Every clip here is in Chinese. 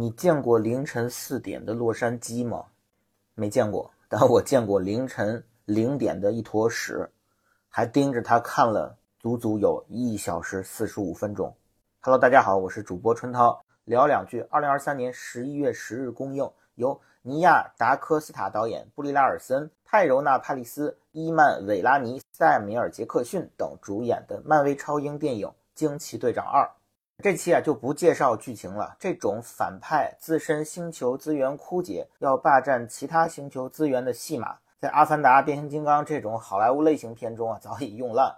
你见过凌晨四点的洛杉矶吗？没见过，但我见过凌晨零点的一坨屎，还盯着它看了足足有一小时四十五分钟。Hello，大家好，我是主播春涛，聊两句。二零二三年十一月十日公映，由尼亚·达科斯塔导演，布利拉尔森、泰柔纳·帕利斯、伊曼·韦拉尼、塞米尔·杰克逊等主演的漫威超英电影《惊奇队长二》。这期啊就不介绍剧情了。这种反派自身星球资源枯竭，要霸占其他星球资源的戏码，在《阿凡达》《变形金刚》这种好莱坞类型片中啊早已用烂。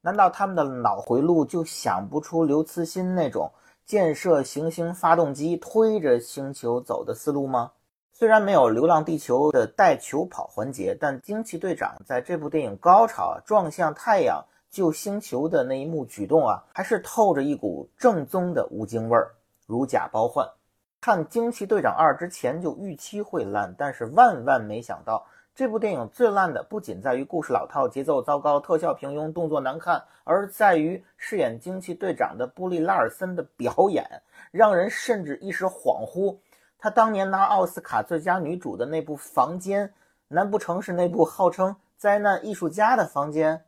难道他们的脑回路就想不出刘慈欣那种建设行星发动机推着星球走的思路吗？虽然没有《流浪地球》的带球跑环节，但惊奇队长在这部电影高潮撞向太阳。救星球的那一幕举动啊，还是透着一股正宗的吴京味儿，如假包换。看《惊奇队长二》之前就预期会烂，但是万万没想到，这部电影最烂的不仅在于故事老套、节奏糟糕、特效平庸、动作难看，而在于饰演惊奇队长的布利拉尔森的表演，让人甚至一时恍惚。他当年拿奥斯卡最佳女主的那部《房间》，难不成是那部号称灾难艺术家的房间？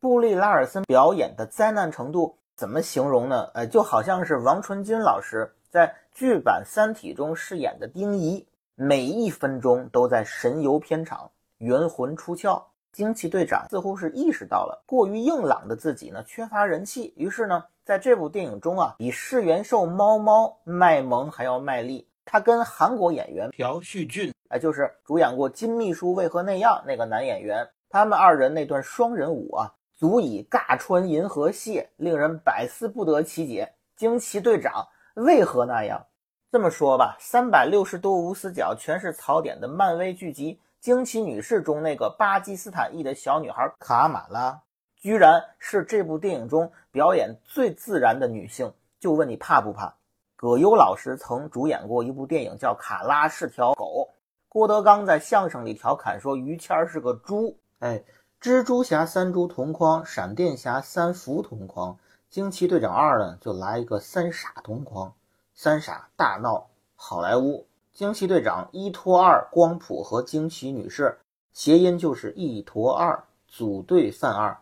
布利拉尔森表演的灾难程度怎么形容呢？呃，就好像是王传君老师在剧版《三体》中饰演的丁仪，每一分钟都在神游片场，元魂出窍。惊奇队长似乎是意识到了过于硬朗的自己呢缺乏人气，于是呢，在这部电影中啊，比世元兽猫猫卖萌还要卖力。他跟韩国演员朴叙俊，哎，就是主演过《金秘书为何那样》那个男演员，他们二人那段双人舞啊。足以尬穿银河系，令人百思不得其解。惊奇队长为何那样？这么说吧，三百六十度无死角，全是槽点的漫威剧集《惊奇女士》中那个巴基斯坦裔的小女孩卡马拉，居然是这部电影中表演最自然的女性。就问你怕不怕？葛优老师曾主演过一部电影叫《卡拉是条狗》，郭德纲在相声里调侃说于谦是个猪。哎。蜘蛛侠三蛛同框，闪电侠三福同框，惊奇队长二呢就来一个三傻同框，三傻大闹好莱坞。惊奇队长一拖二，光谱和惊奇女士谐音就是一坨二，组队犯二。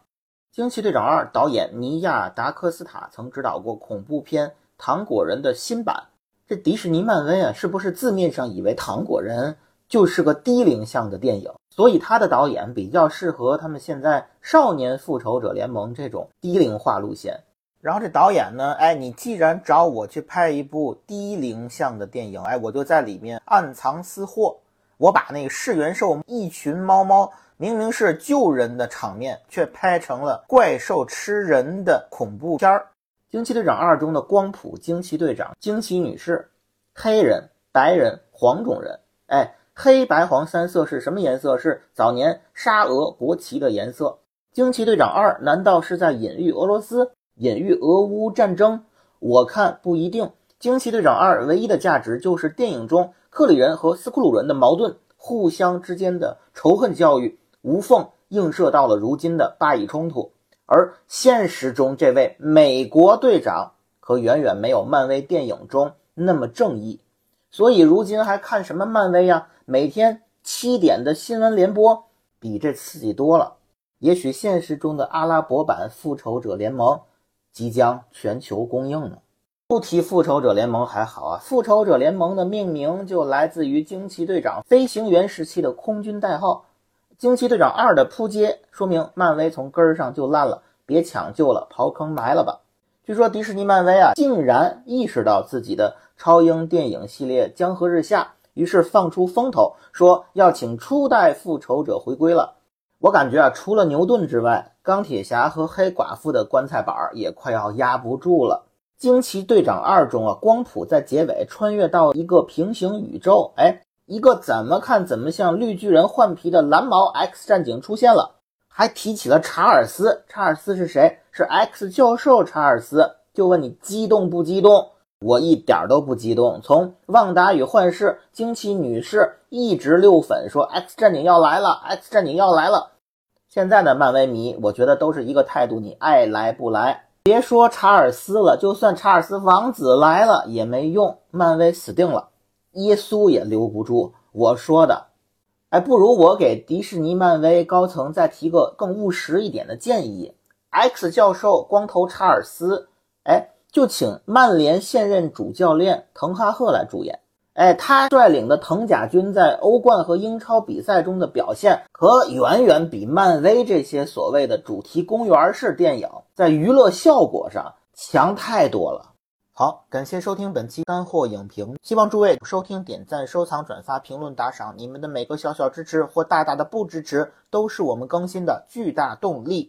惊奇队长二导演尼亚达科斯塔曾指导过恐怖片《糖果人》的新版。这迪士尼漫威啊，是不是字面上以为《糖果人》就是个低龄向的电影？所以他的导演比较适合他们现在少年复仇者联盟这种低龄化路线。然后这导演呢，哎，你既然找我去拍一部低龄向的电影，哎，我就在里面暗藏私货。我把那个噬元兽一群猫猫明明是救人的场面，却拍成了怪兽吃人的恐怖片儿。惊奇队长二中的光谱惊奇队长、惊奇女士，黑人、白人、黄种人，哎。黑白黄三色是什么颜色？是早年沙俄国旗的颜色。惊奇队长二难道是在隐喻俄罗斯、隐喻俄乌战争？我看不一定。惊奇队长二唯一的价值就是电影中克里人和斯库鲁人的矛盾，互相之间的仇恨教育，无缝映射到了如今的巴以冲突。而现实中这位美国队长可远远没有漫威电影中那么正义。所以如今还看什么漫威呀？每天七点的新闻联播比这刺激多了。也许现实中的阿拉伯版复仇者联盟即将全球公映呢。不提复仇者联盟还好啊，复仇者联盟的命名就来自于惊奇队长飞行员时期的空军代号。惊奇队长二的扑街说明漫威从根儿上就烂了，别抢救了，刨坑埋了吧。据说迪士尼漫威啊，竟然意识到自己的。超英电影系列江河日下，于是放出风头，说要请初代复仇者回归了。我感觉啊，除了牛顿之外，钢铁侠和黑寡妇的棺材板也快要压不住了。惊奇队长二中啊，光谱在结尾穿越到一个平行宇宙，哎，一个怎么看怎么像绿巨人换皮的蓝毛 X 战警出现了，还提起了查尔斯。查尔斯是谁？是 X 教授查尔斯。就问你激动不激动？我一点都不激动。从旺达与幻视、惊奇女士一直溜粉说 X 战警要来了，X 战警要来了。现在的漫威迷，我觉得都是一个态度：你爱来不来。别说查尔斯了，就算查尔斯王子来了也没用，漫威死定了，耶稣也留不住。我说的，哎，不如我给迪士尼、漫威高层再提个更务实一点的建议：X 教授光头查尔斯，哎，就请曼联现任主教练滕哈赫来主演。哎，他率领的藤甲军在欧冠和英超比赛中的表现，可远远比漫威这些所谓的主题公园式电影在娱乐效果上强太多了。好，感谢收听本期干货影评，希望诸位收听、点赞、收藏、转发、评论、打赏，你们的每个小小支持或大大的不支持，都是我们更新的巨大动力。